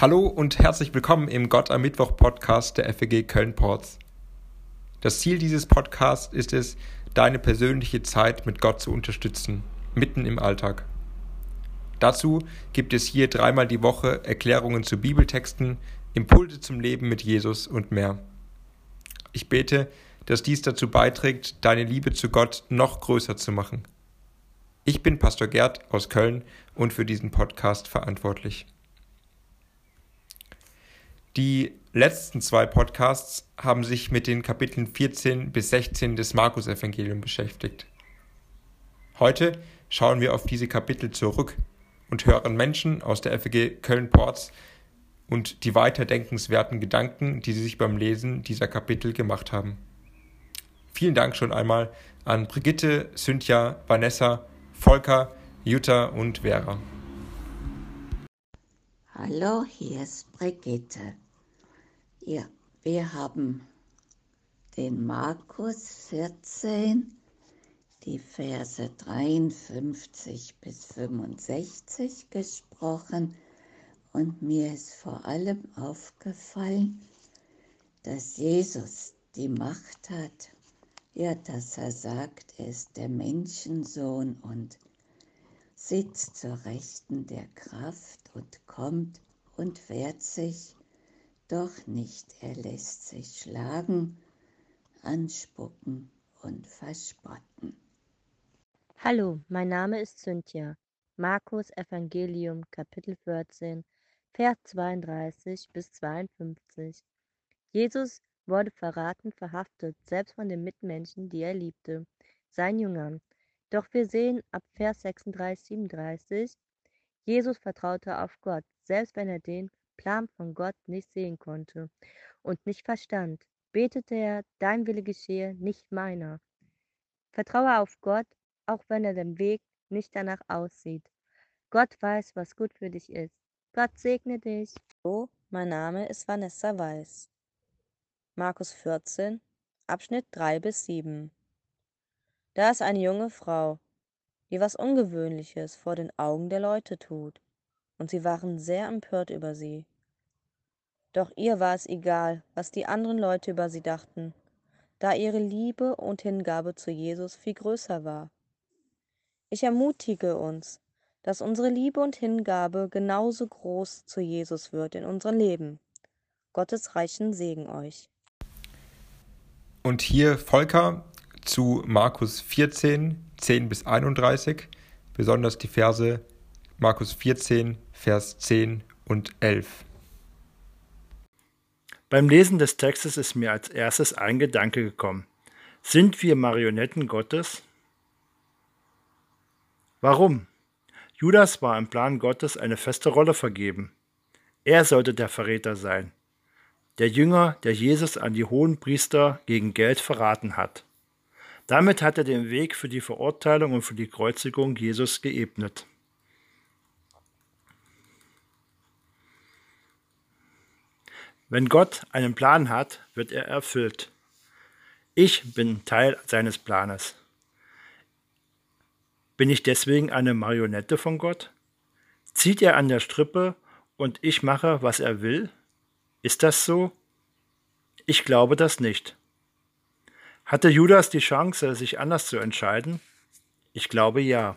Hallo und herzlich willkommen im Gott am Mittwoch Podcast der FEG Köln-Ports. Das Ziel dieses Podcasts ist es, deine persönliche Zeit mit Gott zu unterstützen, mitten im Alltag. Dazu gibt es hier dreimal die Woche Erklärungen zu Bibeltexten, Impulse zum Leben mit Jesus und mehr. Ich bete, dass dies dazu beiträgt, deine Liebe zu Gott noch größer zu machen. Ich bin Pastor Gerd aus Köln und für diesen Podcast verantwortlich. Die letzten zwei Podcasts haben sich mit den Kapiteln 14 bis 16 des Markus-Evangeliums beschäftigt. Heute schauen wir auf diese Kapitel zurück und hören Menschen aus der FG Köln-Ports und die weiterdenkenswerten Gedanken, die sie sich beim Lesen dieser Kapitel gemacht haben. Vielen Dank schon einmal an Brigitte, Cynthia, Vanessa, Volker, Jutta und Vera. Hallo, hier ist Brigitte. Ja, wir haben den Markus 14, die Verse 53 bis 65 gesprochen und mir ist vor allem aufgefallen, dass Jesus die Macht hat, ja, dass er sagt, er ist der Menschensohn und sitzt zur Rechten der Kraft und kommt und wehrt sich doch nicht, er lässt sich schlagen, anspucken und verspotten. Hallo, mein Name ist Cynthia. Markus Evangelium Kapitel 14, Vers 32 bis 52. Jesus wurde verraten, verhaftet, selbst von den Mitmenschen, die er liebte, seinen Jüngern. Doch wir sehen ab Vers 36, 37, Jesus vertraute auf Gott, selbst wenn er den Plan von Gott nicht sehen konnte und nicht verstand, betete er, dein Wille geschehe, nicht meiner. Vertraue auf Gott, auch wenn er den Weg nicht danach aussieht. Gott weiß, was gut für dich ist. Gott segne dich. Hallo, mein Name ist Vanessa Weiß. Markus 14, Abschnitt 3 bis 7. Da ist eine junge Frau, die was Ungewöhnliches vor den Augen der Leute tut, und sie waren sehr empört über sie. Doch ihr war es egal, was die anderen Leute über sie dachten, da ihre Liebe und Hingabe zu Jesus viel größer war. Ich ermutige uns, dass unsere Liebe und Hingabe genauso groß zu Jesus wird in unserem Leben. Gottes reichen Segen euch. Und hier Volker zu Markus 14, 10 bis 31, besonders die Verse Markus 14, Vers 10 und 11. Beim Lesen des Textes ist mir als erstes ein Gedanke gekommen. Sind wir Marionetten Gottes? Warum? Judas war im Plan Gottes eine feste Rolle vergeben. Er sollte der Verräter sein. Der Jünger, der Jesus an die hohen Priester gegen Geld verraten hat. Damit hat er den Weg für die Verurteilung und für die Kreuzigung Jesus geebnet. Wenn Gott einen Plan hat, wird er erfüllt. Ich bin Teil seines Planes. Bin ich deswegen eine Marionette von Gott? Zieht er an der Strippe und ich mache, was er will? Ist das so? Ich glaube das nicht. Hatte Judas die Chance, sich anders zu entscheiden? Ich glaube ja.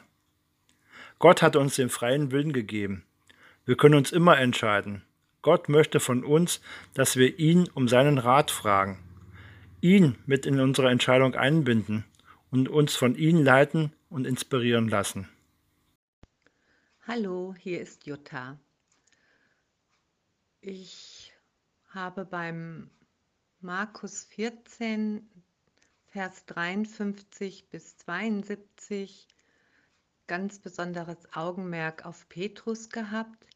Gott hat uns den freien Willen gegeben. Wir können uns immer entscheiden. Gott möchte von uns, dass wir ihn um seinen Rat fragen, ihn mit in unsere Entscheidung einbinden und uns von ihm leiten und inspirieren lassen. Hallo, hier ist Jutta. Ich habe beim Markus 14, Vers 53 bis 72 ganz besonderes Augenmerk auf Petrus gehabt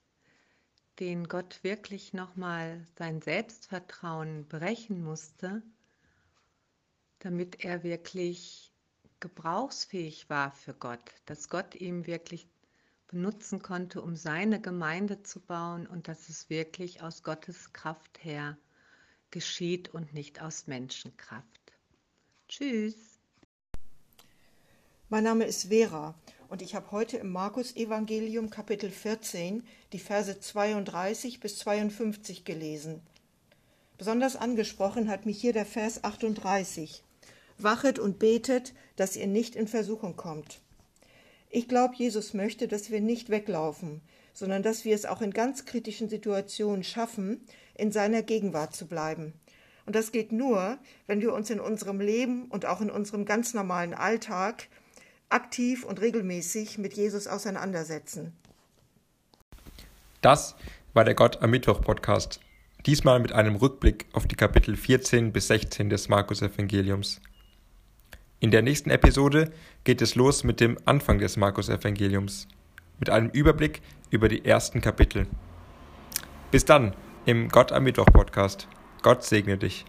den Gott wirklich nochmal sein Selbstvertrauen brechen musste, damit er wirklich gebrauchsfähig war für Gott, dass Gott ihm wirklich benutzen konnte, um seine Gemeinde zu bauen und dass es wirklich aus Gottes Kraft her geschieht und nicht aus Menschenkraft. Tschüss. Mein Name ist Vera und ich habe heute im Markus Evangelium Kapitel 14 die Verse 32 bis 52 gelesen. Besonders angesprochen hat mich hier der Vers 38. Wachet und betet, dass ihr nicht in Versuchung kommt. Ich glaube, Jesus möchte, dass wir nicht weglaufen, sondern dass wir es auch in ganz kritischen Situationen schaffen, in seiner Gegenwart zu bleiben. Und das geht nur, wenn wir uns in unserem Leben und auch in unserem ganz normalen Alltag aktiv und regelmäßig mit Jesus auseinandersetzen. Das war der Gott am Mittwoch Podcast. Diesmal mit einem Rückblick auf die Kapitel 14 bis 16 des Markus Evangeliums. In der nächsten Episode geht es los mit dem Anfang des Markus Evangeliums, mit einem Überblick über die ersten Kapitel. Bis dann im Gott am Mittwoch Podcast. Gott segne dich.